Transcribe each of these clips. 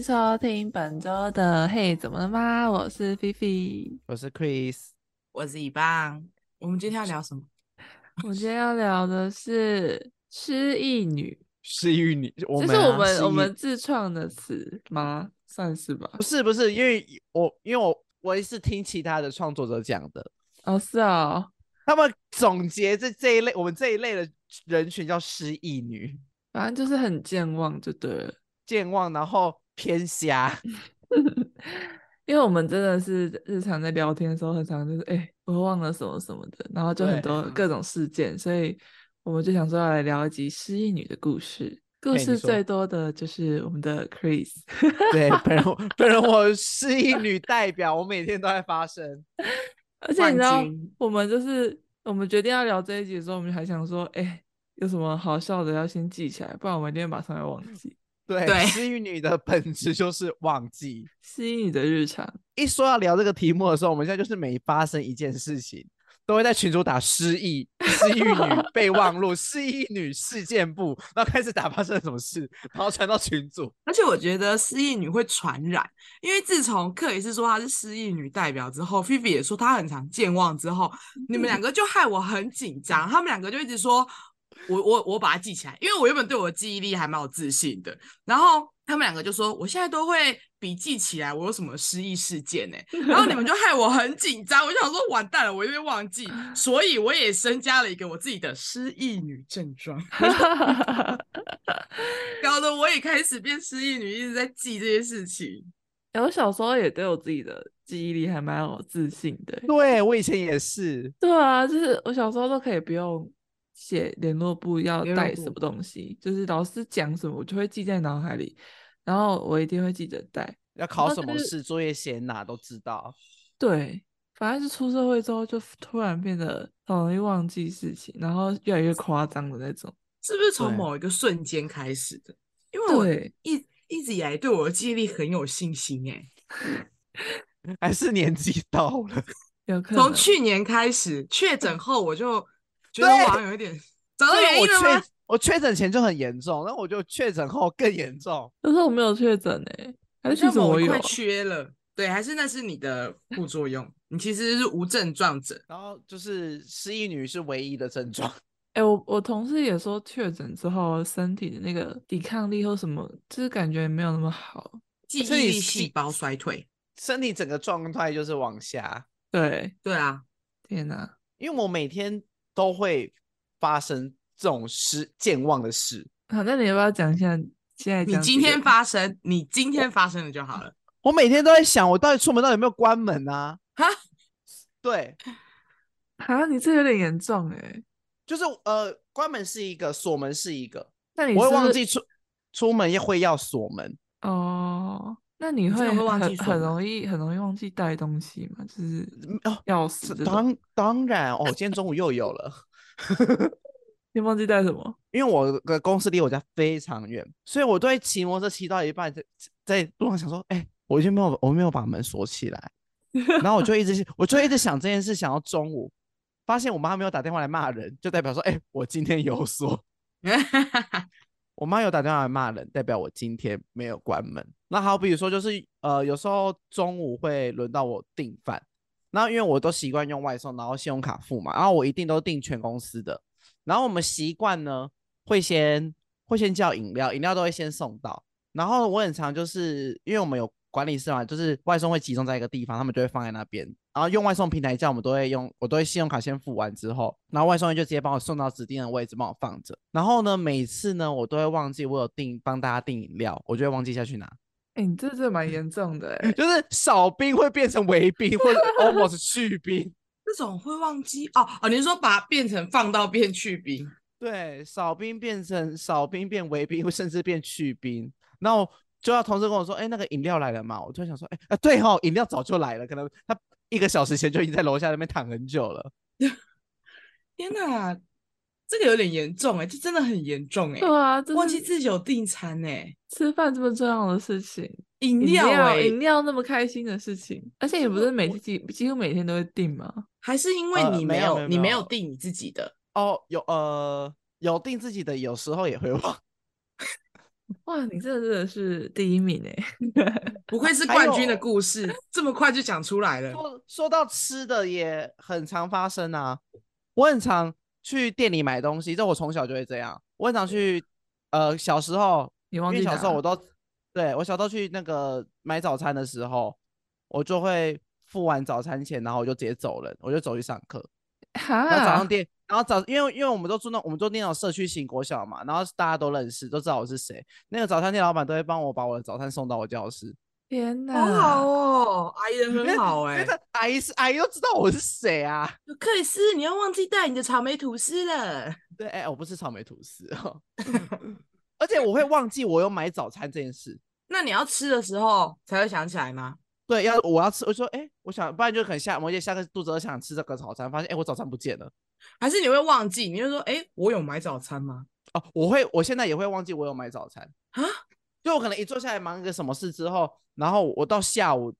迎收听本周的《嘿，怎么了吗？》我是菲菲，我是 Chris，我是一棒。我们今天要聊什么？我们今天要聊的是失忆女。失忆女，这是我们我们自创的词吗？算是吧。不是不是，因为我因为我我也是听其他的创作者讲的。哦，是哦，他们总结这这一类我们这一类的人群叫失忆女，反正就是很健忘就对了，健忘然后偏瞎。因为我们真的是日常在聊天的时候，很常就是哎、欸，我忘了什么什么的，然后就很多各种事件，所以我们就想说要来聊一集失忆女的故事。故事最多的就是我们的 Chris，对，本人本人我 失忆女代表，我每天都在发生。而且你知道，我们就是我们决定要聊这一集的时候，我们还想说，哎、欸，有什么好笑的要先记起来，不然我们一定马上要忘记。对，对失忆女的本质就是忘记。失忆女的日常，一说要聊这个题目的时候，我们现在就是每发生一件事情，都会在群主打失忆、失忆女备忘录、失忆女事件簿，然后开始打发生了什么事，然后传到群组。而且我觉得失忆女会传染，因为自从克里斯说她是失忆女代表之后，菲菲也说她很常健忘之后，你们两个就害我很紧张。他们两个就一直说。我我我把它记起来，因为我原本对我的记忆力还蛮有自信的。然后他们两个就说，我现在都会笔记起来，我有什么失忆事件呢？然后你们就害我很紧张，我就想说完蛋了，我又会忘记，所以我也增加了一个我自己的失忆女症状，搞得我也开始变失忆女，一直在记这些事情。欸，我小时候也对我自己的记忆力还蛮有自信的。对，我以前也是。对啊，就是我小时候都可以不用。写联络簿要带什么东西，就是老师讲什么，我就会记在脑海里，然后我一定会记得带。要考什么试，作业写哪都知道。对，反正是出社会之后，就突然变得很容易忘记事情，然后越来越夸张的那种。是不是从某一个瞬间开始的？因为我一一直以来对我的记忆力很有信心，哎，还是年纪到了？有可能。从去年开始确诊后，我就。觉得我好像有一点找到原因了吗？我确诊前就很严重，然后我就确诊后更严重。可是我没有确诊哎，还是我有？缺了，对，还是那是你的副作用？你其实是无症状者，然后就是失忆女是唯一的症状。哎、欸，我我同事也说确诊之后身体的那个抵抗力或什么，就是感觉没有那么好，记忆力细胞衰退，身体整个状态就是往下。对对啊，天哪！因为我每天。都会发生这种失健忘的事。好，那你要不要讲一下？现在你今天发生，你今天发生的就好了。我每天都在想，我到底出门到底有没有关门啊？哈，对，啊，你这有点严重哎。就是呃，关门是一个，锁门是一个。那你我会忘记出出门也会要锁门哦。那你会很很容易很容易忘记带东西吗？就是钥匙。当当然哦，今天中午又有了。你忘记带什么？因为我的公司离我家非常远，所以我都会骑摩托车骑到一半，在在路上想说，哎、欸，我已经没有我没有把门锁起来，然后我就一直 我就一直想这件事，想到中午，发现我妈没有打电话来骂人，就代表说，哎、欸，我今天有锁。我妈有打电话来骂人，代表我今天没有关门。那好，比如说就是呃，有时候中午会轮到我订饭，然后因为我都习惯用外送，然后信用卡付嘛，然后我一定都订全公司的。然后我们习惯呢，会先会先叫饮料，饮料都会先送到。然后我很常就是因为我们有管理室嘛，就是外送会集中在一个地方，他们就会放在那边。然后用外送平台叫我们都会用，我都会信用卡先付完之后，然后外送员就直接帮我送到指定的位置，帮我放着。然后呢，每次呢我都会忘记我有订帮大家订饮料，我就会忘记下去拿。哎、欸，你这这蛮严重的哎，就是少冰会变成微冰，或者 almost 去冰，这种会忘记哦哦，你是说把它变成放到变去冰？对，少冰变成少冰变微冰，甚至变去冰。然后就要同事跟我说，哎、欸，那个饮料来了嘛？我就想说，哎、欸、啊，对哈、哦，饮料早就来了，可能他。一个小时前就已经在楼下那边躺很久了。天哪，这个有点严重哎，这真的很严重哎。对啊，忘记自己有订餐哎，吃饭这么重要的事情，饮料饮料那么开心的事情，而且也不是每次几几乎每天都会订吗？还是因为你没有、呃、没有没有你没有订你自己的？哦，有呃有订自己的，有时候也会忘。哇，你这真的是第一名哎！不愧是冠军的故事，这么快就讲出来了。说说到吃的也很常发生啊，我很常去店里买东西，这我从小就会这样。我很常去，呃，小时候，因为小时候我都，对，我小时候去那个买早餐的时候，我就会付完早餐钱，然后我就直接走了，我就走去上课。哈，然后早上店，然后早，因为因为我们都住那，我们都念那种社区型国小嘛，然后大家都认识，都知道我是谁。那个早餐店老板都会帮我把我的早餐送到我教室。天哪，好好哦，阿姨人很好哎、欸。阿姨是阿姨都知道我是谁啊？克里斯，你要忘记带你的草莓吐司了。对，哎、欸，我不是草莓吐司哦。而且我会忘记我有买早餐这件事。那你要吃的时候才会想起来吗？对，要我要吃，我就说，哎、欸，我想，不然就很下，我也下个肚子饿想吃这个早餐，发现，哎、欸，我早餐不见了，还是你会忘记？你就说，哎、欸，我有买早餐吗？哦，我会，我现在也会忘记我有买早餐啊，就我可能一坐下来忙一个什么事之后，然后我到下午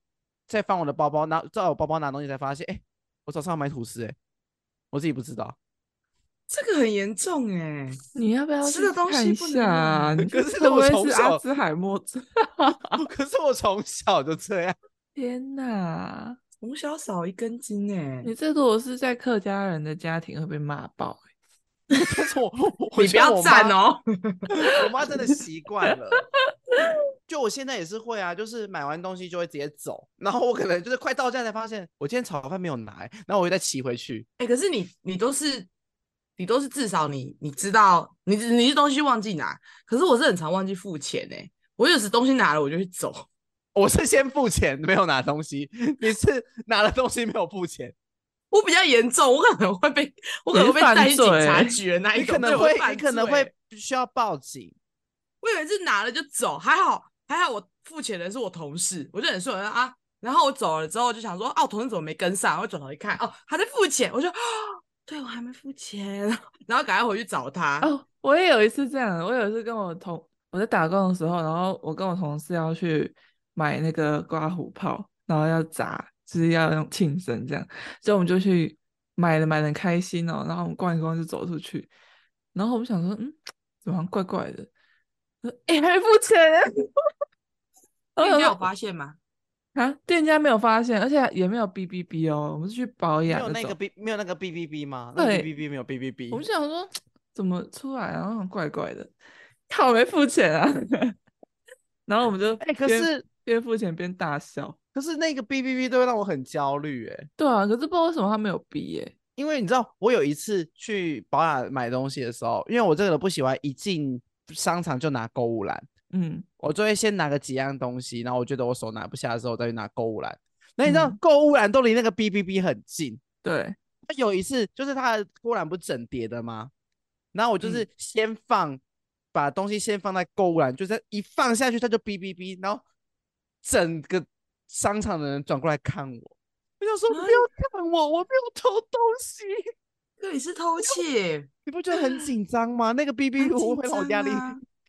再翻我的包包，拿在我包包拿东西才发现，哎、欸，我早上要买吐司，哎，我自己不知道，这个很严重哎，你要不要吃的东西不能啊？可是我从小阿兹海默症，可是我从小就这样。天呐，从小少一根筋哎！你这如果是在客家人的家庭会被骂爆 哎！但是我，你不要赞哦！我妈真的习惯了。就我现在也是会啊，就是买完东西就会直接走，然后我可能就是快到站才发现我今天炒饭没有拿，然后我又再骑回去。哎、欸，可是你你都是你都是至少你你知道你你是东西忘记拿，可是我是很常忘记付钱哎，我有时东西拿了我就去走。我是先付钱，没有拿东西。你是拿了东西没有付钱。我比较严重，我可能会被，我可能会被带去警察局。那一可能会，你可能会需要报警。我以为是拿了就走，还好还好，我付钱的是我同事，我就很顺啊。然后我走了之后，就想说，哦，同事怎么没跟上？我转头一看，哦，他在付钱，我就，哦，对我还没付钱，然后赶快回去找他。哦，我也有一次这样，我有一次跟我同我在打工的时候，然后我跟我同事要去。买那个刮胡泡，然后要砸，就是要用庆生这样，所以我们就去买了，买的很开心哦。然后我们逛一逛就走出去，然后我们想说，嗯，怎么怪怪的？哎、欸，还没付钱。店家有发现吗？啊，店家没有发现，而且也没有哔哔哔哦。我们是去保养，没有那个 B，没有那个哔哔哔吗？对，哔哔哔没有哔哔哔。我们想说，怎么出来然后怪怪的，看我没付钱啊。然后我们就，哎、欸，可是。边付钱边大笑，可是那个哔哔哔都会让我很焦虑哎。对啊，可是不知道为什么他没有哔耶。因为你知道，我有一次去宝雅买东西的时候，因为我这个人不喜欢一进商场就拿购物篮，嗯，我就会先拿个几样东西，然后我觉得我手拿不下的时候，我再去拿购物篮。那你知道，购、嗯、物篮都离那个 B B B 很近。对，有一次就是它的购物篮不是整叠的吗？然后我就是先放，嗯、把东西先放在购物篮，就是一放下去它就哔哔哔，然后。整个商场的人转过来看我，我想说不要看我，我没有偷东西。对，是偷窃，你不觉得很紧张吗？那个 B B 我会让我压力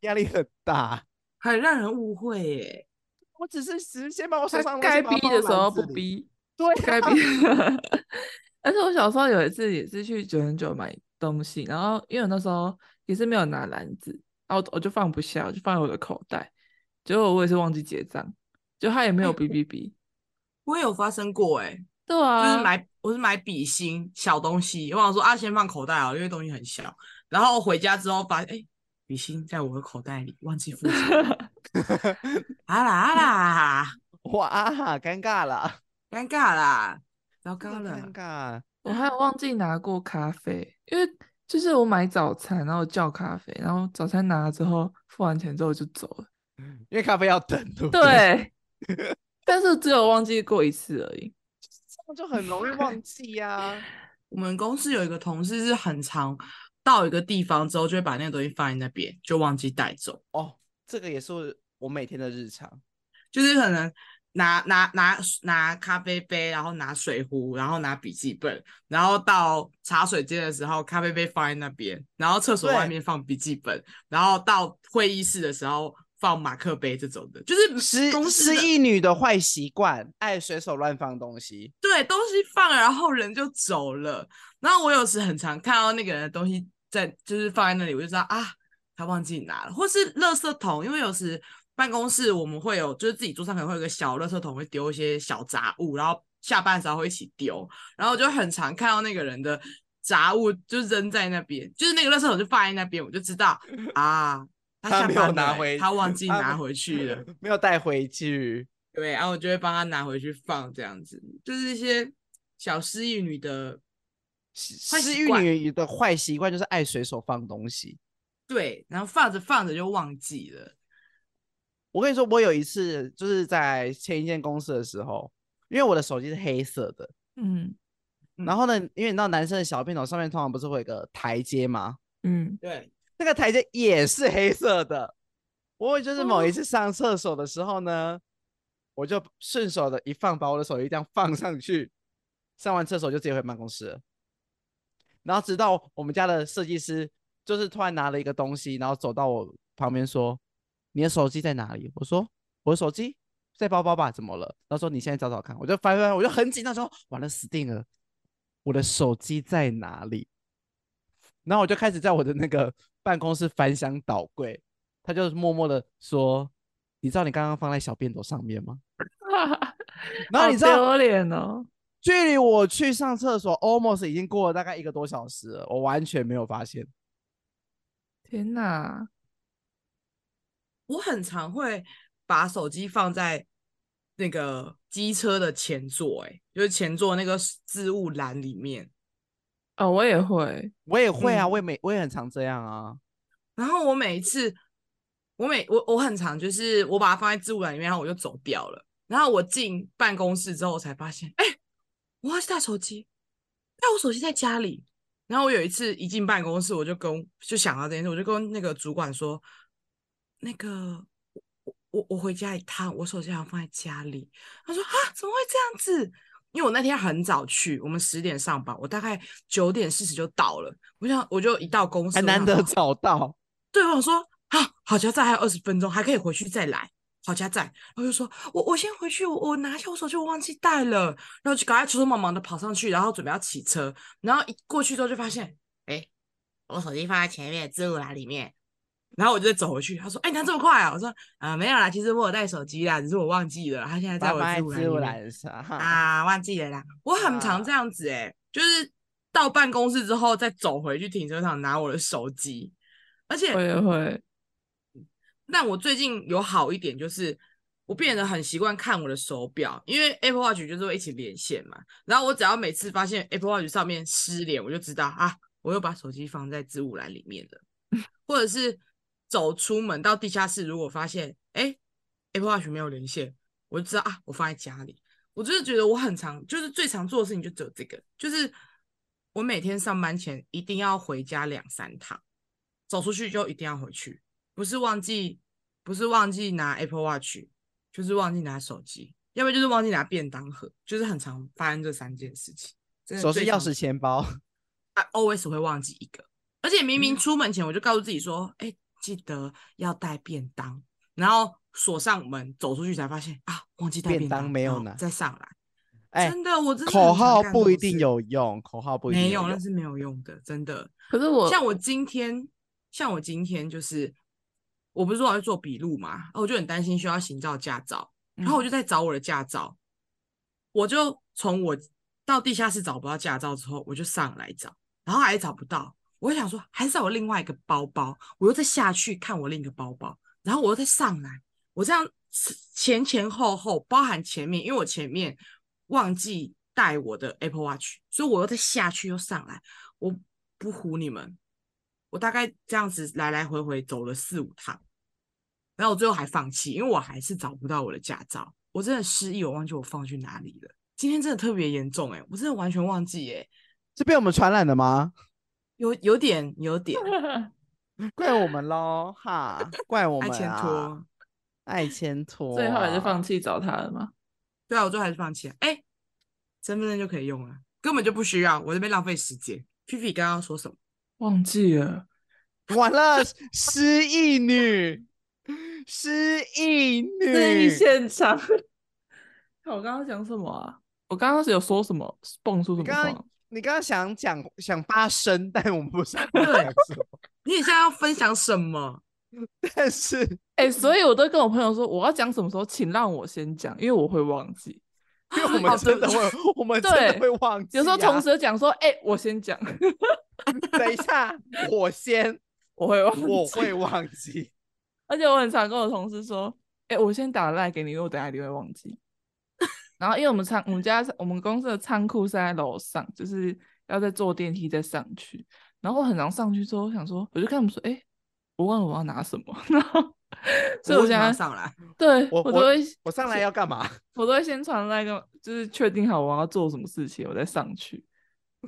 压力很大，很让人误会耶。我只是只是先把我手上该逼的时候不逼，对，该逼。但是我小时候有一次也是去九人九买东西，然后因为我那时候也是没有拿篮子，然后我就放不下，我就放在我的口袋，结果我也是忘记结账。就他也没有比比比，我也有发生过哎、欸，对啊，就是买我是买笔芯小东西，我想说啊先放口袋啊，因为东西很小，然后回家之后发现哎笔芯在我的口袋里，忘记付钱，啊啦啊啦，哇啊尴尬了，尴尬啦，糟糕了，尴尬，我还有忘记拿过咖啡，因为就是我买早餐，然后叫咖啡，然后早餐拿了之后付完钱之后就走了，因为咖啡要等，对不对？对。但是只有忘记过一次而已，这样就很容易忘记呀、啊。我们公司有一个同事是很常到一个地方之后，就会把那个东西放在那边，就忘记带走。哦，这个也是我每天的日常，就是可能拿拿拿拿咖啡杯，然后拿水壶，然后拿笔记本，然后到茶水间的时候，咖啡杯放在那边，然后厕所外面放笔记本，然后到会议室的时候。放马克杯这种的，就是失失忆女的坏习惯，爱随手乱放东西。对，东西放了，然后人就走了。然后我有时很常看到那个人的东西在，就是放在那里，我就知道啊，他忘记拿了，或是垃圾桶，因为有时办公室我们会有，就是自己桌上可能会有个小垃圾桶，会丢一些小杂物，然后下班的时候会一起丢，然后我就很常看到那个人的杂物就扔在那边，就是那个垃圾桶就放在那边，我就知道 啊，他他没有拿回，他忘记拿回去了，没有带回去，对，然后我就会帮他拿回去放，这样子，就是一些小失忆女的。失忆女的坏习惯就是爱随手放东西，对，然后放着放着就忘记了。我跟你说，我有一次就是在前一间公司的时候，因为我的手机是黑色的，嗯，然后呢，因为你知道男生的小便桶上面通常不是会有个台阶吗？嗯，对，那个台阶也是黑色的。我就是某一次上厕所的时候呢，哦、我就顺手的一放，把我的手机这样放上去，上完厕所就直接回办公室了。然后直到我们家的设计师，就是突然拿了一个东西，然后走到我旁边说：“你的手机在哪里？”我说：“我的手机在包包吧？怎么了？”他说：“你现在找找看。”我就翻翻，我就很紧张，说：“完了，死定了！我的手机在哪里？”然后我就开始在我的那个办公室翻箱倒柜，他就默默的说：“你知道你刚刚放在小便斗上面吗？” 然后你知道丢脸哦。距离我去上厕所，almost 已经过了大概一个多小时了，我完全没有发现。天哪！我很常会把手机放在那个机车的前座，哎，就是前座那个置物篮里面。哦，我也会，我也会啊，嗯、我也每我也很常这样啊。然后我每一次，我每我我很常就是我把它放在置物篮里面，然后我就走掉了。然后我进办公室之后，我才发现，哎。我忘记带手机，但我手机在家里。然后我有一次一进办公室，我就跟就想到这件事，我就跟那个主管说：“那个我我我回家一趟，我手机好像放在家里。”他说：“啊，怎么会这样子？”因为我那天很早去，我们十点上班，我大概九点四十就到了。我想我就一到公司，还难得早到。对，我说：“啊，好家在还有二十分钟，还可以回去再来。”好家在，然后就说，我我先回去，我我拿一下我手机，我忘记带了，然后就赶快匆匆忙忙的跑上去，然后准备要骑车，然后一过去之后就发现，哎，我手机放在前面置物篮里面，然后我就再走回去，他说，哎，你看这么快啊？我说，啊、呃，没有啦，其实我有带手机啦，只是我忘记了，他现在在我置物篮上啊，忘记了啦。我很常这样子、欸，哎，就是到办公室之后再走回去停车场拿我的手机，而且我也会。但我最近有好一点，就是我变得很习惯看我的手表，因为 Apple Watch 就是会一起连线嘛。然后我只要每次发现 Apple Watch 上面失联，我就知道啊，我又把手机放在置物篮里面了。或者是走出门到地下室，如果发现哎 Apple Watch 没有连线，我就知道啊，我放在家里。我就是觉得我很常，就是最常做的事情就只有这个，就是我每天上班前一定要回家两三趟，走出去就一定要回去，不是忘记。不是忘记拿 Apple Watch，就是忘记拿手机，要不然就是忘记拿便当盒，就是很常发生这三件事情。手机、钥匙、钱包，啊，always 会忘记一个，而且明明出门前我就告诉自己说，哎、嗯欸，记得要带便当，然后锁上门走出去才发现啊，忘记带便当，没有拿，再上来。哎、欸，真的，我真的口号不一定有用，口号不一定有用，没有，那是没有用的，真的。可是我像我今天，像我今天就是。我不是说我要做笔录嘛，然后我就很担心需要行照驾照，然后我就在找我的驾照，嗯、我就从我到地下室找不到驾照之后，我就上来找，然后还是找不到，我想说还是在我另外一个包包，我又再下去看我另一个包包，然后我又再上来，我这样前前后后包含前面，因为我前面忘记带我的 Apple Watch，所以我又再下去又上来，我不唬你们。我大概这样子来来回回走了四五趟，然后我最后还放弃，因为我还是找不到我的驾照。我真的失忆，我忘记我放去哪里了。今天真的特别严重哎，我真的完全忘记哎，是被我们传染的吗？有有点有点，怪我们喽哈，怪我们啊，爱牵拖，爱牵拖，最后还是放弃找他了吗？对啊，我最后还是放弃了。哎，身份证就可以用了，根本就不需要，我这边浪费时间。菲菲刚刚说什么？忘记了，完了，失忆女，失忆女，失忆现场。我刚刚讲什么啊？我刚刚是有说什么，蹦出什么话？你刚刚想讲想发声，但我们不是。你现在要分享什么？但是，哎、欸，所以我都跟我朋友说，我要讲什么时候，请让我先讲，因为我会忘记，因为我们真的会，我们真的会忘记、啊。有时候同时讲说，哎、欸，我先讲，等一下，我先，我会忘，我会忘记。而且我很常跟我同事说，哎、欸，我先打赖给你，因为我等下一定会忘记。然后，因为我们仓，我们家我们公司的仓库是在楼上，就是要再坐电梯再上去。然后我很常上去之后，我想说，我就看他们说，哎、欸，我忘了我要拿什么。然后，所以我现在上来，对我，我都会，我上来要干嘛？我都会先传那个，就是确定好我要做什么事情，我再上去。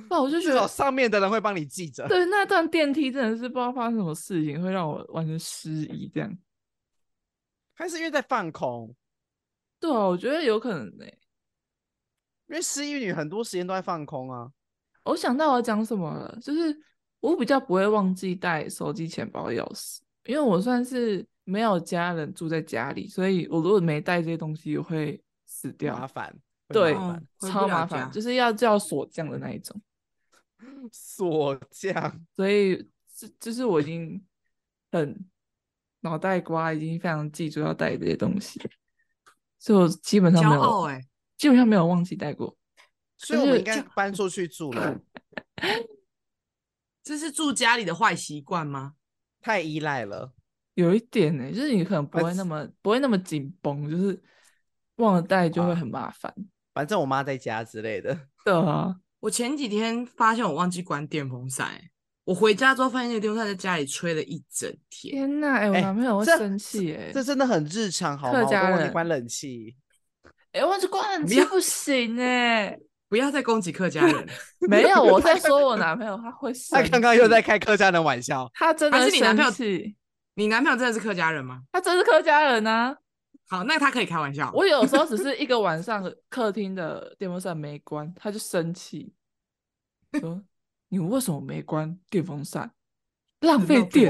那我就觉得上面的人会帮你记着。对，那段电梯真的是不知道发生什么事情，会让我完全失忆，这样。还是因为在放空？对啊，我觉得有可能呢、欸。因为失忆女很多时间都在放空啊。我想到我要讲什么了，就是我比较不会忘记带手机、钱包、钥匙，因为我算是没有家人住在家里，所以我如果没带这些东西，我会死掉，麻烦。对，麻超麻烦，就是要叫锁匠的那一种。锁匠，所以这就是我已经很脑袋瓜已经非常记住要带这些东西，所以我基本上没有。欸基本上没有忘记带过，所以我们应该搬出去住了。这是住家里的坏习惯吗？太依赖了，有一点呢、欸，就是你可能不会那么不会那么紧绷，就是忘了带就会很麻烦、啊。反正我妈在家之类的。对啊，我前几天发现我忘记关电风扇、欸，我回家之后发现那个电风扇在家里吹了一整天。天哪，哎、欸，我男朋友会生气哎，这真的很日常，好吗？客家人我忘记关冷气。哎、欸，忘记关冷气不行哎、欸！不要再攻击客家人。没有，我在说我 男朋友他会。他刚刚又在开客家人玩笑。他真的是你男朋友？你男朋友真的是客家人吗？他真是客家人啊！好，那他可以开玩笑。我有时候只是一个晚上 客厅的电风扇没关，他就生气，说：“你为什么没关电风扇？浪费电，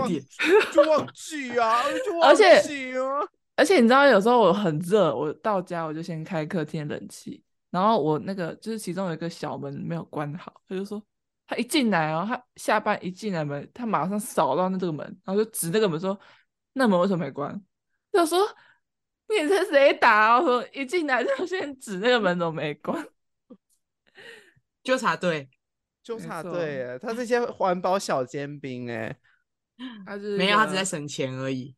就忘记啊，就忘记啊。”而且你知道，有时候我很热，我到家我就先开客厅冷气，然后我那个就是其中有一个小门没有关好，他就说他一进来哦，他下班一进来门，他马上扫到那这个门，然后就指那个门说：“那门为什么没关？”就说：“你是谁打？”我说：“一进来就先指那个门怎么没关？”纠察队，纠察队，哎，他这些环保小尖兵，哎，他是没有，他只在省钱而已。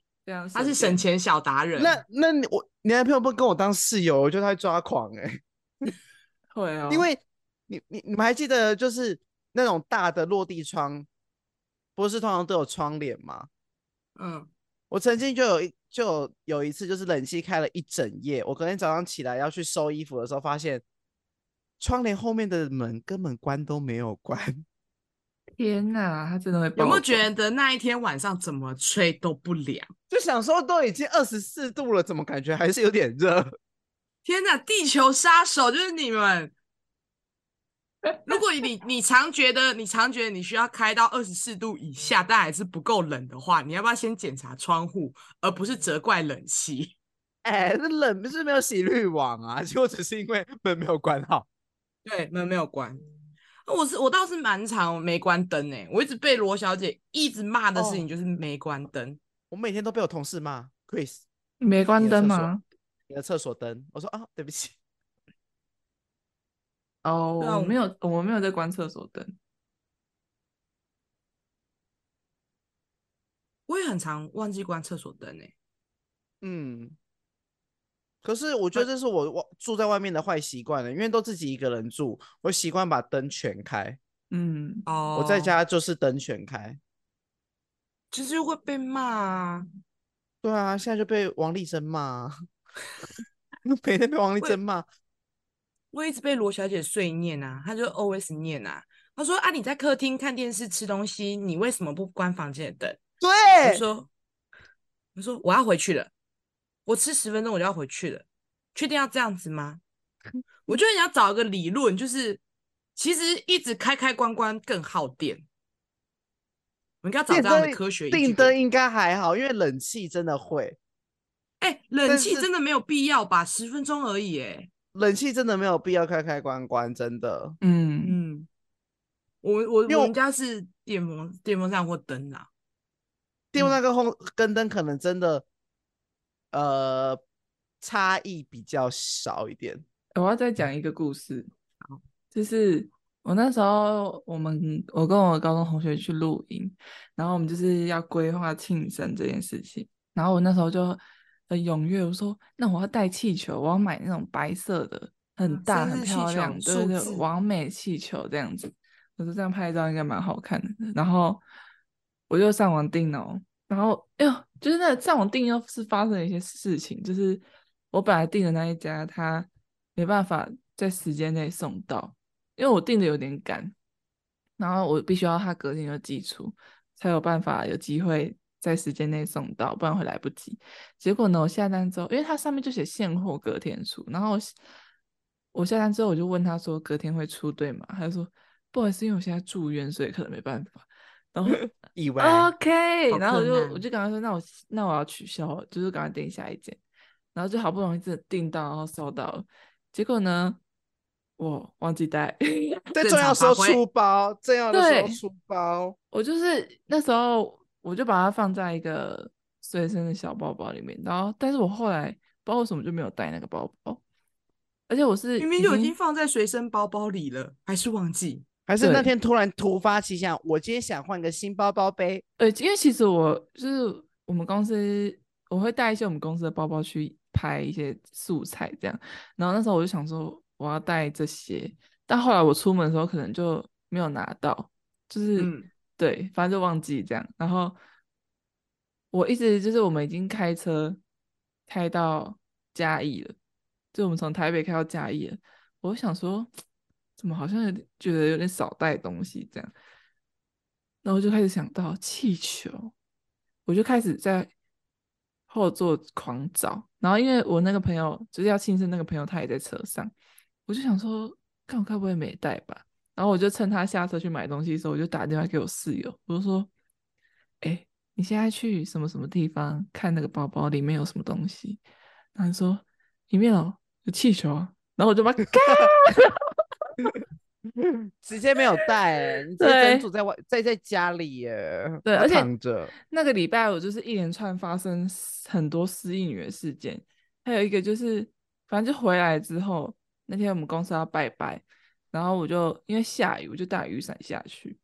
他是省钱小达人。那那你我你男朋友不跟我当室友，我觉得他会抓狂哎、欸。会啊、哦，因为你你你们还记得就是那种大的落地窗，不是通常都有窗帘吗？嗯，我曾经就有一就有，有一次就是冷气开了一整夜，我隔天早上起来要去收衣服的时候，发现窗帘后面的门根本关都没有关。天哪，他真的会有没有觉得那一天晚上怎么吹都不凉？就想说都已经二十四度了，怎么感觉还是有点热？天哪，地球杀手就是你们！如果你你常觉得你常觉得你需要开到二十四度以下，但还是不够冷的话，你要不要先检查窗户，而不是责怪冷气？哎，这冷不是没有洗滤网啊，结果只是因为门没有关好。对，门没有关。我是我倒是蛮常没关灯诶，我一直被罗小姐一直骂的事情就是没关灯。Oh, 我每天都被我同事骂，Chris，没关灯吗？你的厕所灯，我说啊，对不起。哦、oh,，我没有，我没有在关厕所灯。我也很常忘记关厕所灯诶。嗯。可是我觉得这是我住在外面的坏习惯了，因为都自己一个人住，我习惯把灯全开。嗯，哦，我在家就是灯全开，其实会被骂啊。对啊，现在就被王丽珍骂，每天被王丽珍骂。我一直被罗小姐碎念啊，她就 always 念啊，她说啊，你在客厅看电视吃东西，你为什么不关房间的灯？对，我说，我说我要回去了。我吃十分钟我就要回去了，确定要这样子吗？我觉得你要找一个理论，就是其实一直开开关关更耗电。我应该找这样的科学。定灯应该还好，因为冷气真的会。哎、欸，冷气真的没有必要吧？十分钟而已，哎，冷气真的没有必要开开关关，真的。嗯嗯，我我我们家是电风电风扇或灯啊。电风扇跟红跟灯可能真的，呃，差异比较少一点。我要再讲一个故事，就是我那时候，我们我跟我高中同学去露营，然后我们就是要规划庆生这件事情，然后我那时候就很踊跃，我说那我要带气球，我要买那种白色的，很大很漂亮，对对，完美气球这样子，我说这样拍照应该蛮好看的，然后我就上网订了，然后哎呦，就是那上网订又是发生了一些事情，就是我本来订的那一家他。没办法在时间内送到，因为我订的有点赶，然后我必须要他隔天就寄出，才有办法有机会在时间内送到，不然会来不及。结果呢，我下单之后，因为它上面就写现货隔天出，然后我下单之后我就问他说隔天会出对吗？他就说不好意思，因为我现在住院，所以可能没办法。然后 意外 OK，然后我就我就跟他说，那我那我要取消，就是赶快订下一件，然后就好不容易真的订到，然后收到了。结果呢，我忘记带，最重要时候出包，重要的时候出包。我就是那时候，我就把它放在一个随身的小包包里面，然后，但是我后来不知道为什么就没有带那个包包，而且我是明明就已经放在随身包包里了，还是忘记，还是那天突然突发奇想，我今天想换个新包包背。呃，因为其实我就是我们公司，我会带一些我们公司的包包去。拍一些素材这样，然后那时候我就想说我要带这些，但后来我出门的时候可能就没有拿到，就是、嗯、对，反正就忘记这样。然后我一直就是我们已经开车开到嘉义了，就我们从台北开到嘉义了，我想说怎么好像有点觉得有点少带东西这样，然后就开始想到气球，我就开始在。后座狂找，然后因为我那个朋友就是要庆生，那个朋友他也在车上，我就想说，看我该不会没带吧？然后我就趁他下车去买东西的时候，我就打电话给我室友，我就说，哎，你现在去什么什么地方看那个包包里面有什么东西？他说里面有有气球啊，然后我就把它 直接没有带，你直接整组在外在在家里耶，对，而且那个礼拜我就是一连串发生很多失忆女的事件，还有一个就是反正就回来之后那天我们公司要拜拜，然后我就因为下雨，我就带雨伞下去，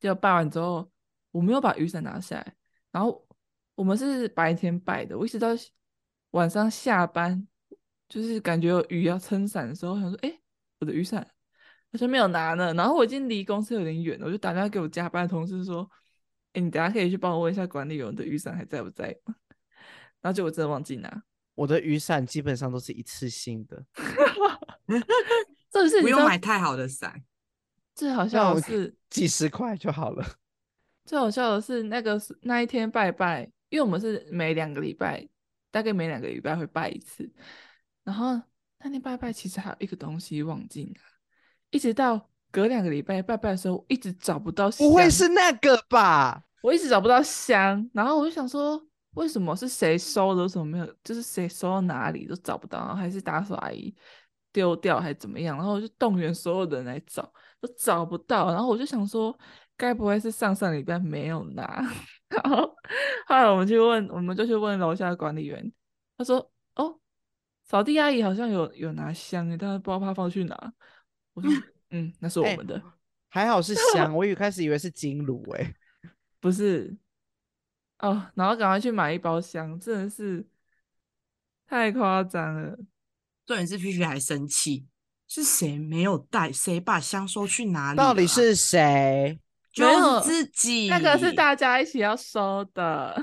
结果拜完之后我没有把雨伞拿下来，然后我们是白天拜的，我一直到晚上下班，就是感觉有雨要撑伞的时候，我想说哎，我的雨伞。好像没有拿呢，然后我已经离公司有点远了，我就打电话给我加班的同事说：“哎，你等下可以去帮我问一下管理员的雨伞还在不在吗？”然后就我真的忘记拿，我的雨伞基本上都是一次性的，这是不用买太好的伞，最好笑的是 几十块就好了。最好笑的是那个那一天拜拜，因为我们是每两个礼拜，大概每两个礼拜会拜一次，然后那天拜拜其实还有一个东西忘记拿。一直到隔两个礼拜拜拜的时候，一直找不到香。不会是那个吧？我一直找不到香，然后我就想说，为什么是谁收的？为什么没有？就是谁收到哪里都找不到，然后还是打扫阿姨丢掉，还是怎么样？然后我就动员所有的人来找，都找不到。然后我就想说，该不会是上上礼拜没有拿？然后后来我们去问，我们就去问楼下的管理员，他说：“哦，扫地阿姨好像有有拿香，但是不知道她放去哪。”我说，嗯，那是我们的，欸、还好是香，我一开始以为是金炉，哎，不是，哦，然后赶快去买一包香，真的是太夸张了。重点是皮皮还生气，是谁没有带？谁把香收去哪里？到底是谁？就是自己，那个是大家一起要收的，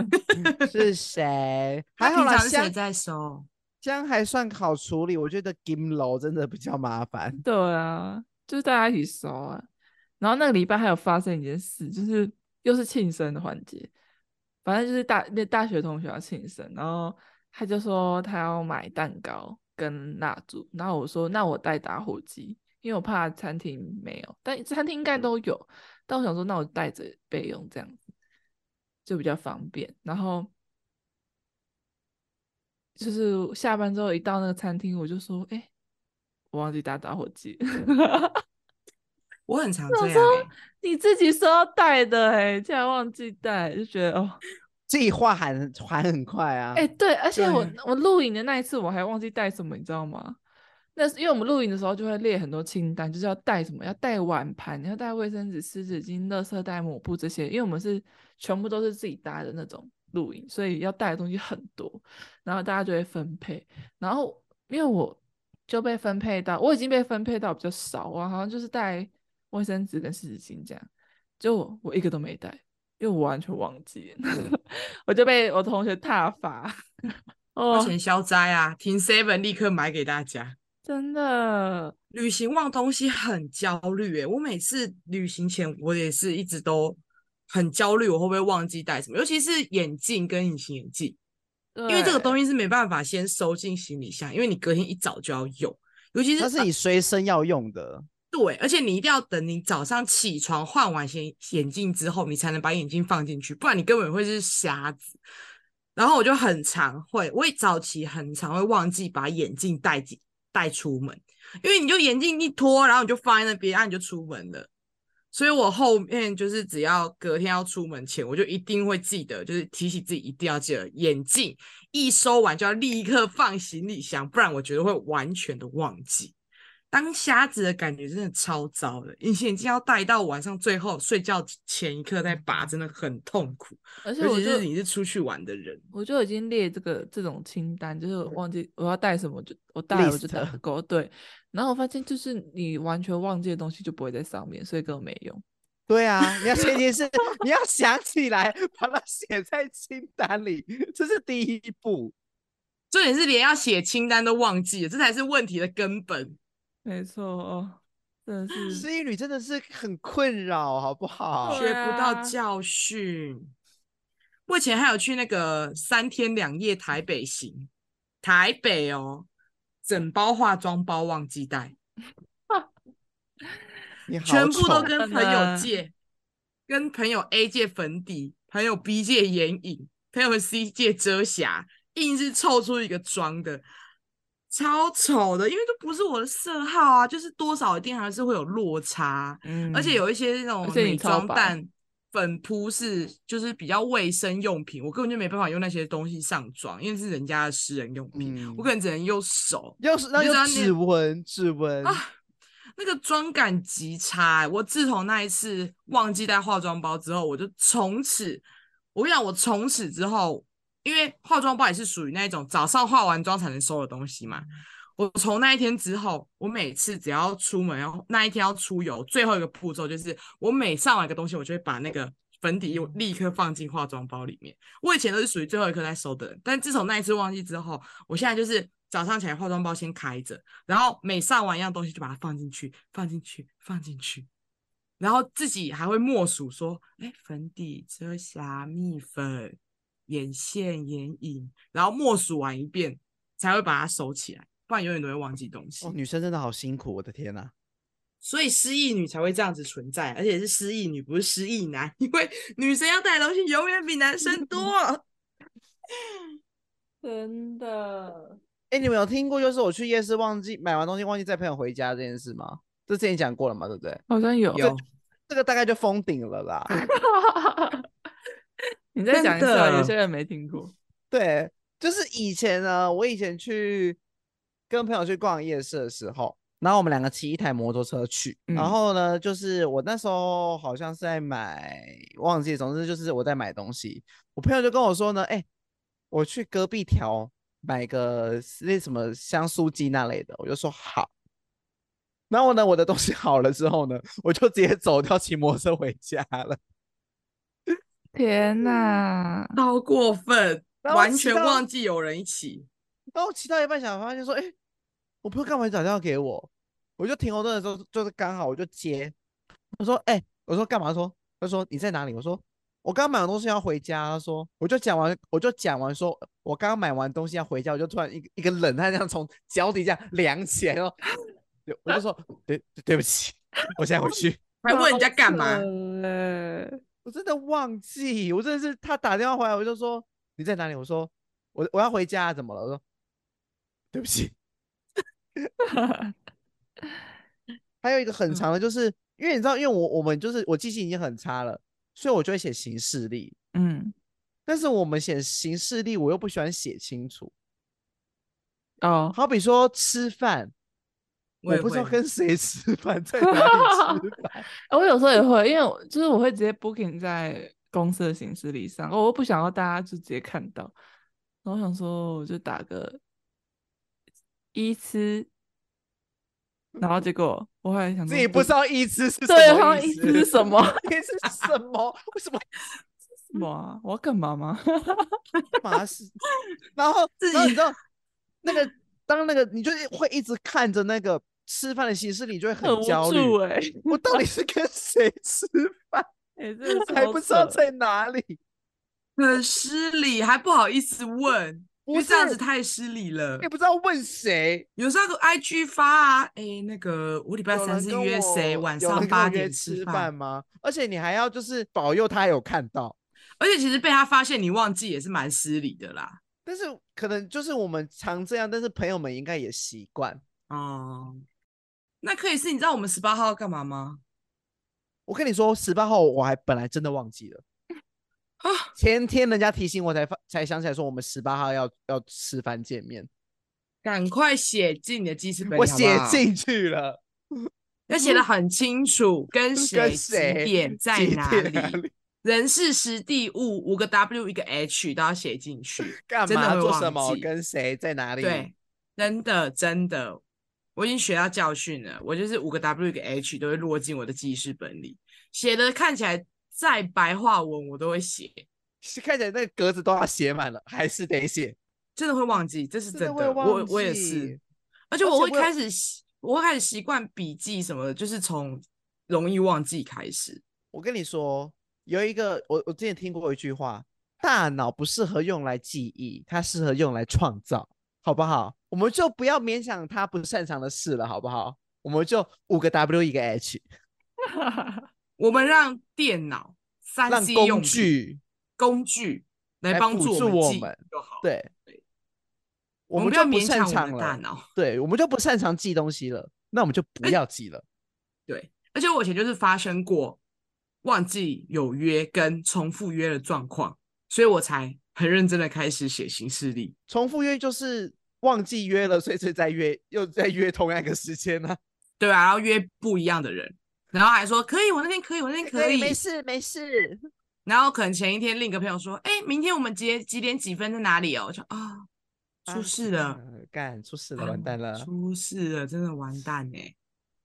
是谁？还好啦，谁在收？这样还算好处理，我觉得金楼真的比较麻烦。对啊，就是大家一起收啊。然后那个礼拜还有发生一件事，就是又是庆生的环节，反正就是大那大学同学要庆生，然后他就说他要买蛋糕跟蜡烛，然后我说那我带打火机，因为我怕餐厅没有，但餐厅应该都有。但我想说那我带着备用，这样子就比较方便。然后。就是下班之后一到那个餐厅，我就说：“哎、欸，我忘记带打火机。” 我很常这样、欸。你自己说要带的、欸，哎，竟然忘记带，就觉得哦，自己话喊喊很快啊。哎、欸，对，而且我我录影的那一次我还忘记带什么，你知道吗？那是因为我们录影的时候就会列很多清单，就是要带什么，要带碗盘，要带卫生纸、湿纸巾、垃圾袋、抹布这些，因为我们是全部都是自己搭的那种录影，所以要带的东西很多，然后大家就会分配，然后因为我。就被分配到，我已经被分配到比较少啊，好像就是带卫生纸跟湿纸巾这样，就我，我一个都没带，因为我完全忘记了，我就被我同学踏伐。花钱消灾啊，停 seven 立刻买给大家。真的，旅行忘东西很焦虑诶，我每次旅行前我也是一直都很焦虑，我会不会忘记带什么，尤其是眼镜跟隐形眼镜。因为这个东西是没办法先收进行李箱，因为你隔天一早就要用，尤其是它是你随身要用的。对，而且你一定要等你早上起床换完眼眼镜之后，你才能把眼镜放进去，不然你根本会是瞎子。然后我就很常会，我也早期很常会忘记把眼镜带进带出门，因为你就眼镜一脱，然后你就放在那边，然后你就出门了。所以我后面就是只要隔天要出门前，我就一定会记得，就是提醒自己一定要记得眼镜一收完就要立刻放行李箱，不然我觉得会完全的忘记。当瞎子的感觉真的超糟的，隐形眼镜要戴到晚上最后睡觉前一刻再拔，真的很痛苦。而且我就是你是出去玩的人，我就已经列这个这种清单，就是忘记我要带什么就我带我就带不够。对，然后我发现就是你完全忘记的东西就不会在上面，所以根本没用。对啊，你要前提是你要想起来把它写在清单里，这是第一步。重点是连要写清单都忘记了，这才是问题的根本。没错哦，真的是失忆女真的是很困扰，好不好？学不到教训。目前还有去那个三天两夜台北行，台北哦，整包化妆包忘记带，全部都跟朋友借，跟朋友 A 借粉底，朋友 B 借眼影，朋友 C 借遮瑕，硬是凑出一个妆的。超丑的，因为都不是我的色号啊，就是多少一定还是会有落差，嗯，而且有一些那种美妆蛋粉扑是就是比较卫生用品，我根本就没办法用那些东西上妆，因为是人家的私人用品，嗯、我可能只能用手，用指纹指纹啊，那个妆感极差、欸。我自从那一次忘记带化妆包之后，我就从此，我跟你讲，我从此之后。因为化妆包也是属于那种早上化完妆才能收的东西嘛。我从那一天之后，我每次只要出门，然后那一天要出游，最后一个步骤就是我每上完一个东西，我就会把那个粉底又立刻放进化妆包里面。我以前都是属于最后一刻在收的，但自从那一次忘记之后，我现在就是早上起来化妆包先开着，然后每上完一样东西就把它放进去，放进去，放进去，然后自己还会默数说：哎，粉底、遮瑕、蜜粉。眼线、眼影，然后默数完一遍才会把它收起来，不然永远都会忘记东西。哦，女生真的好辛苦，我的天哪！所以失忆女才会这样子存在，而且是失忆女，不是失忆男，因为女生要带的东西永远比男生多。真的？哎，你们有听过就是我去夜市忘记买完东西忘记载朋友回家这件事吗？这之前讲过了嘛，对不对？好像有。有。这个大概就封顶了啦。你再讲一次啊，有些人没听过。对，就是以前呢，我以前去跟朋友去逛夜市的时候，然后我们两个骑一台摩托车去，嗯、然后呢，就是我那时候好像是在买，忘记，总之就是我在买东西，我朋友就跟我说呢，哎、欸，我去隔壁条买个那什么香酥鸡那类的，我就说好。然后呢，我的东西好了之后呢，我就直接走掉，骑摩托车回家了。天呐，好过分，完全忘记有人一起。然后骑到一半，想发现说，哎、欸，我朋友干嘛打电话给我？我就停红灯的时候，就是刚好我就接。我说，哎、欸，我说干嘛？说，他说你在哪里？我说我刚买完东西要回家。他说，我就讲完，我就讲完说，说我刚刚买完东西要回家，我就突然一个一个冷汗这样从脚底下凉起来，然后我就说，对对不起，我现在回去。还问人家干嘛？我真的忘记，我真的是他打电话回来，我就说你在哪里？我说我我要回家，怎么了？我说对不起。还有一个很长的，就是因为你知道，因为我我们就是我记性已经很差了，所以我就会写行事历。嗯，但是我们写行事历，我又不喜欢写清楚。哦，好比说吃饭，我，我不知道跟谁吃饭，在哪里吃饭。我有时候也会，因为就是我会直接 booking 在公司的行事历上，我不想要大家就直接看到。然后我想说，我就打个一吃，然后结果我后来想，自己不知道一吃是什么对，然后一吃是什么？一吃是什么？为什么？什么啊？我要干嘛吗？干嘛是？然后自己你知道那个当那个你就会一直看着那个吃饭的形式，你就会很焦虑。哎、欸，我到底是跟谁吃饭？哎、欸，还不知道在哪里，很失礼，还不好意思问，因为这样子太失礼了。也不知道问谁，有时候 IG 发啊，哎、欸，那个我礼拜三是约谁晚上八点吃饭吗？而且你还要就是保佑他有看到。而且其实被他发现你忘记也是蛮失礼的啦。但是可能就是我们常这样，但是朋友们应该也习惯哦、嗯。那可以是，你知道我们十八号要干嘛吗？我跟你说，十八号我还本来真的忘记了。啊，前天人家提醒我才发才想起来说我们十八号要要吃饭见面。赶快写进你的记事本里，我写进去了，要写的很清楚，跟谁几点在哪里。人事时地物五个 W 一个 H 都要写进去，干嘛做什么？跟谁在哪里？对，真的真的，我已经学到教训了。我就是五个 W 一个 H 都会落进我的记事本里，写的看起来再白话文我都会写，是看起来那个格子都要写满了，还是得写，真的会忘记，这是真的。真的我我也是，而且我会开始我，我会开始习惯笔记什么的，就是从容易忘记开始。我跟你说。有一个，我我之前听过一句话，大脑不适合用来记忆，它适合用来创造，好不好？我们就不要勉强他不擅长的事了，好不好？我们就五个 W 一个 H，我们让电脑三 C 工具工具来帮助我们就好。对，我们就不擅长了大脑，对，我们就不擅长记东西了，那我们就不要记了。对，而且我以前就是发生过。忘记有约跟重复约的状况，所以我才很认真的开始写行事历。重复约就是忘记约了，所以再约，又再约同样一个时间呢？对啊，然后约不一样的人，然后还说可以，我那天可以，我那天可以，没事没事。然后可能前一天另一个朋友说，哎，明天我们几几点几分在哪里哦？我就啊，出事了，干出事了，完蛋了，出事了，真的完蛋哎，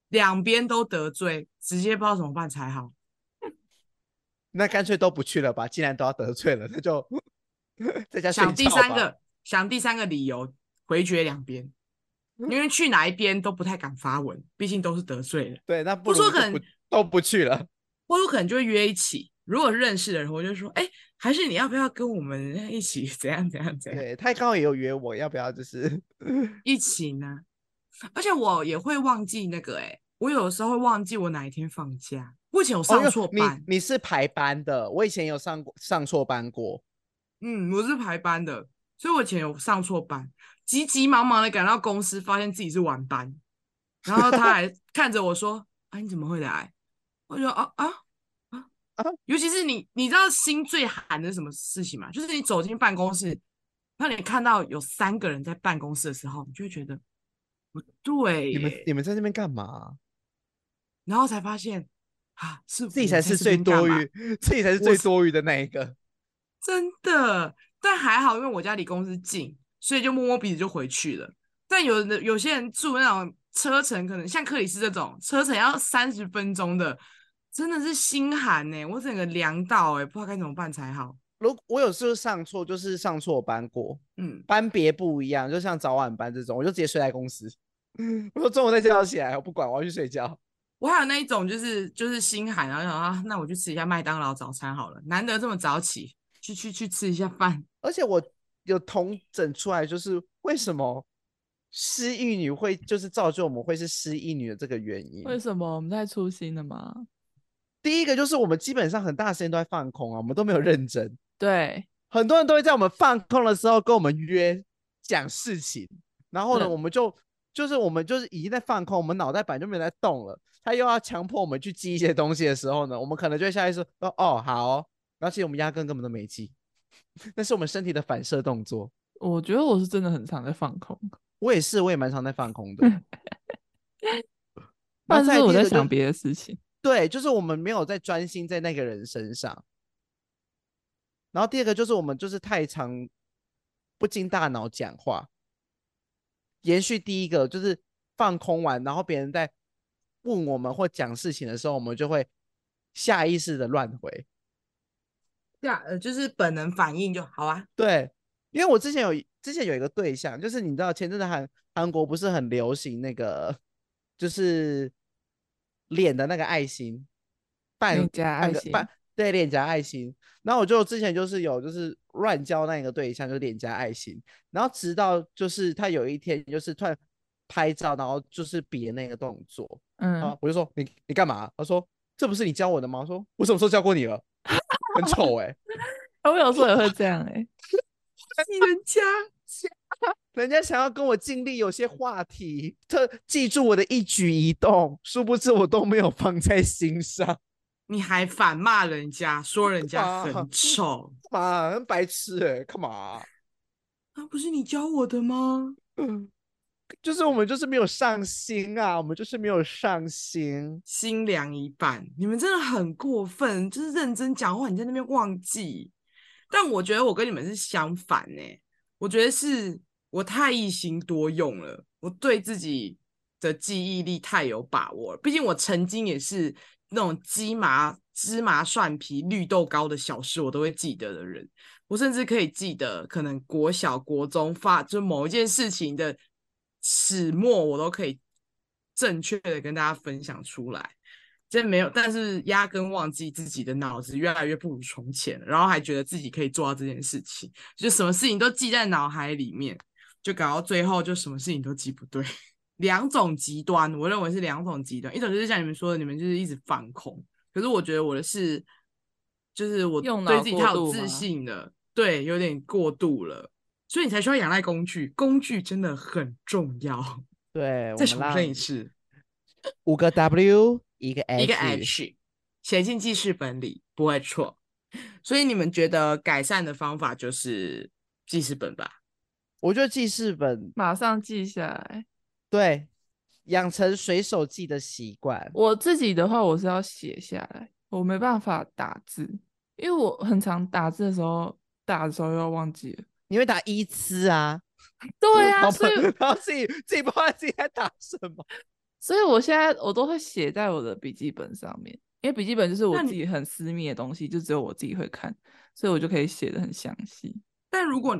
两边都得罪，直接不知道怎么办才好。那干脆都不去了吧，既然都要得罪了，那就 在家想第三个，想第三个理由回绝两边，因为去哪一边都不太敢发文，毕竟都是得罪了。对，那不说可能都不去了，或者可能就会约一起。如果认识的人，我就说，哎、欸，还是你要不要跟我们一起怎样怎样怎样？对，他刚好也有约我，要不要就是一起呢？而且我也会忘记那个、欸，哎，我有的时候会忘记我哪一天放假。我以前有上错班，哦、你你是排班的，我以前有上过上错班过。嗯，我是排班的，所以我以前有上错班，急急忙忙的赶到公司，发现自己是晚班，然后他还 看着我说：“啊，你怎么会来？”我就说：“啊啊啊啊！”尤其是你，你知道心最寒的是什么事情吗？就是你走进办公室，那你看到有三个人在办公室的时候，你就会觉得不对。你们你们在那边干嘛？然后才发现。啊，是自己才是最多余，自己才是最多余的那一个，真的。但还好，因为我家离公司近，所以就摸摸鼻子就回去了。但有的有些人住那种车程，可能像克里斯这种车程要三十分钟的，真的是心寒呢。我整个凉到哎，不知道该怎么办才好。如我有时候上错，就是上错班过，嗯，班别不一样，就像早晚班这种，我就直接睡在公司。我说中午再叫起来，我不管，我要去睡觉。我还有那一种，就是就是心寒，然后想啊，那我去吃一下麦当劳早餐好了，难得这么早起，去去去吃一下饭。而且我有同整出来，就是为什么失忆女会就是造就我们会是失忆女的这个原因。为什么我们太粗心了吗？第一个就是我们基本上很大时间都在放空啊，我们都没有认真。对，很多人都会在我们放空的时候跟我们约讲事情，然后呢，我们就就是我们就是已经在放空，我们脑袋本来就没有在动了，他又要强迫我们去记一些东西的时候呢，我们可能就会下意识说哦好哦，然后其实我们压根根本都没记，那是我们身体的反射动作。我觉得我是真的很常在放空，我也是，我也蛮常在放空的。但是我在想别的事情。对，就是我们没有在专心在那个人身上。然后第二个就是我们就是太常不经大脑讲话。延续第一个就是放空完，然后别人在问我们或讲事情的时候，我们就会下意识的乱回。呀，呃，就是本能反应就好啊。对，因为我之前有之前有一个对象，就是你知道前阵子韩韩国不是很流行那个，就是脸的那个爱心，半加爱心，半对脸颊爱心。然后我就之前就是有就是乱交那个对象，就是脸颊爱心。然后直到就是他有一天就是突然拍照，然后就是比那个动作，嗯，啊，我就说你你干嘛？他说这不是你教我的吗？我说我什么时候教过你了？很丑哎、欸，我有时候也会这样哎、欸，人家人家想要跟我尽力有些话题，特记住我的一举一动，殊不知我都没有放在心上。你还反骂人家，说人家很丑，干嘛？很白痴哎、欸，干嘛？那 不是你教我的吗？嗯，就是我们就是没有上心啊，我们就是没有上心，心凉一半。你们真的很过分，就是认真讲话，你在那边忘记。但我觉得我跟你们是相反呢、我觉得是我太一心多用了，我对自己的记忆力太有把握了。毕竟我曾经也是。那种鸡麻、芝麻、蒜皮、绿豆糕的小事，我都会记得的人，我甚至可以记得，可能国小、国中发就某一件事情的始末，我都可以正确的跟大家分享出来。真没有，但是压根忘记自己的脑子越来越不如从前，然后还觉得自己可以做到这件事情，就什么事情都记在脑海里面，就搞到最后就什么事情都记不对。两种极端，我认为是两种极端。一种就是像你们说的，你们就是一直放空。可是我觉得我的是，就是我对自己太有自信了，对，有点过度了，所以你才需要仰赖工具。工具真的很重要。对，再重申一次，五个 W，一个 H，一个 H，写进记事本里不会错。所以你们觉得改善的方法就是记事本吧？我觉得记事本马上记下来。对，养成随手记的习惯。我自己的话，我是要写下来，我没办法打字，因为我很常打字的时候，打的时候又要忘记了。你会打一次啊？对啊，所以然后自己自己不知道自己在打什么，所以我现在我都会写在我的笔记本上面，因为笔记本就是我自己很私密的东西，就只有我自己会看，所以我就可以写的很详细。但如果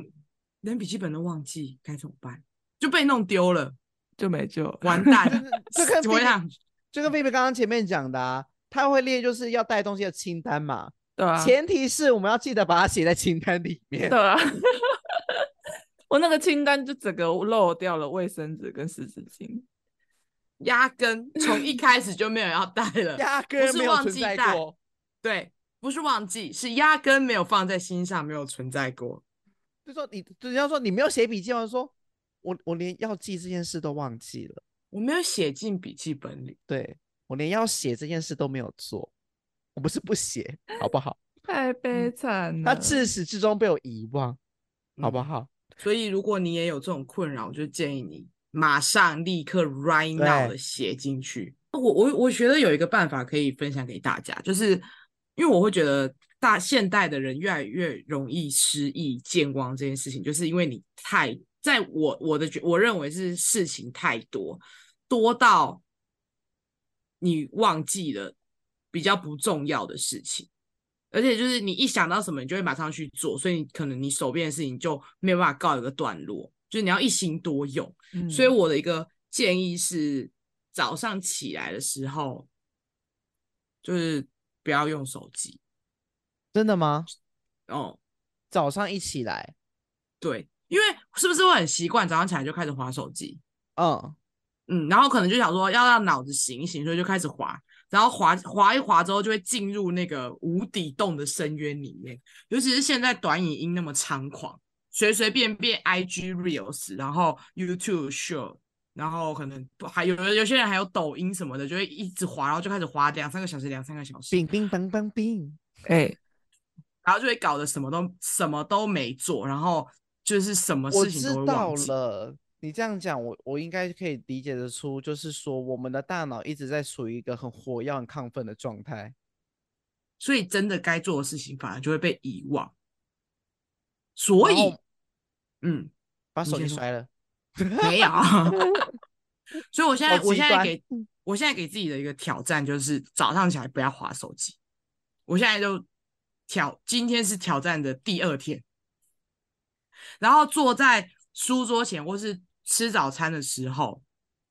连笔记本都忘记该怎么办？就被弄丢了。就没救，完蛋！这跟 怎么样？就跟菲菲刚刚前面讲的啊，他会列就是要带东西的清单嘛，对啊。前提是我们要记得把它写在清单里面，对啊。我那个清单就整个漏掉了卫生纸跟湿纸巾，压根从一开始就没有要带了，压根没有存在过。过。对，不是忘记，是压根没有放在心上，没有存在过。就说你，就要说你没有写笔记吗？说。我我连要记这件事都忘记了，我没有写进笔记本里。对，我连要写这件事都没有做，我不是不写，好不好？太悲惨了，他自始至终被我遗忘，好不好？所以如果你也有这种困扰，我就建议你马上立刻 right now 的写进去。我我我觉得有一个办法可以分享给大家，就是因为我会觉得大现代的人越来越容易失忆、健忘这件事情，就是因为你太。在我我的觉，我认为是事情太多，多到你忘记了比较不重要的事情，而且就是你一想到什么，你就会马上去做，所以你可能你手边的事情就没有办法告一个段落，就是你要一心多用。嗯。所以我的一个建议是，早上起来的时候，就是不要用手机。真的吗？哦，早上一起来，对。因为是不是会很习惯早上起来就开始划手机？嗯嗯，然后可能就想说要让脑子醒一醒，所以就开始滑，然后滑滑一滑之后就会进入那个无底洞的深渊里面。尤其是现在短影音那么猖狂，随随便便 IG Reels，然后 YouTube Short，然后可能还有有些人还有抖音什么的，就会一直滑，然后就开始滑两三个小时，两三个小时，冰冰冰冰冰，哎，然后就会搞得什么都什么都没做，然后就是什么事情都会忘了，你这样讲，我我应该可以理解得出，就是说我们的大脑一直在处于一个很活跃、很亢奋的状态，所以真的该做的事情反而就会被遗忘。所以，嗯，把手机摔了。没有，所以我现在，我现在给，我现在给自己的一个挑战就是早上起来不要滑手机。我现在就挑，今天是挑战的第二天，然后坐在书桌前或是吃早餐的时候，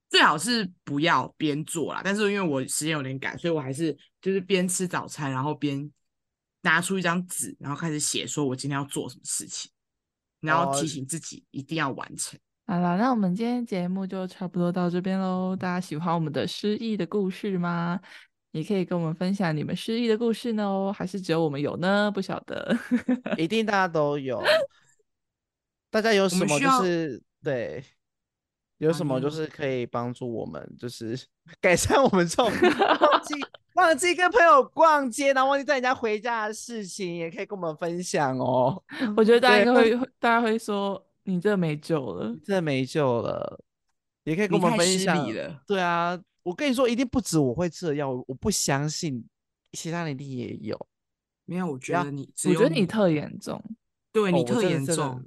最好是不要边做啦。但是因为我时间有点赶，所以我还是就是边吃早餐，然后边拿出一张纸，然后开始写，说我今天要做什么事情，然后提醒自己一定要完成。好了，那我们今天节目就差不多到这边喽。大家喜欢我们的失忆的故事吗？也可以跟我们分享你们失忆的故事呢，还是只有我们有呢？不晓得，一定大家都有。大家有什么就是对，有什么就是可以帮助我们，就是 改善我们这种忘记 忘记跟朋友逛街，然后忘记带人家回家的事情，也可以跟我们分享哦。我觉得大家应该会，大家会说。你这没救了，这没救了，也可以跟我们分享。对啊，我跟你说，一定不止我会这样，我不相信其他人一定也有。没有，我觉得你，我觉得你特严重，对你特严重，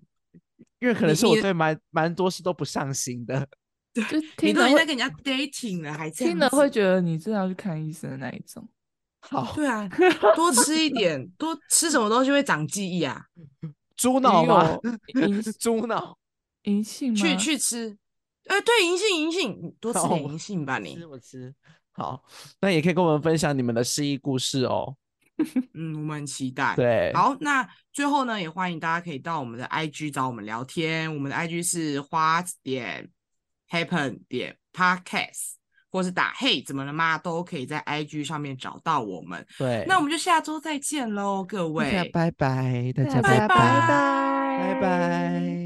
因为可能是我对蛮蛮多事都不上心的。对，你都已经在跟人家 dating 了，还听了会觉得你真的要去看医生的那一种。好，对啊，多吃一点，多吃什么东西会长记忆啊？猪脑吗？银猪脑，银杏吗？去去吃，呃，对，银杏银杏，多吃点银杏吧，你。吃我吃。好，那也可以跟我们分享你们的失忆故事哦。嗯，我们很期待。对，好，那最后呢，也欢迎大家可以到我们的 IG 找我们聊天，我们的 IG 是 What 点 Happen 点 Podcast。或是打嘿，怎么了吗？都可以在 IG 上面找到我们。对，那我们就下周再见喽，各位，拜拜，大家拜拜，拜拜。拜拜。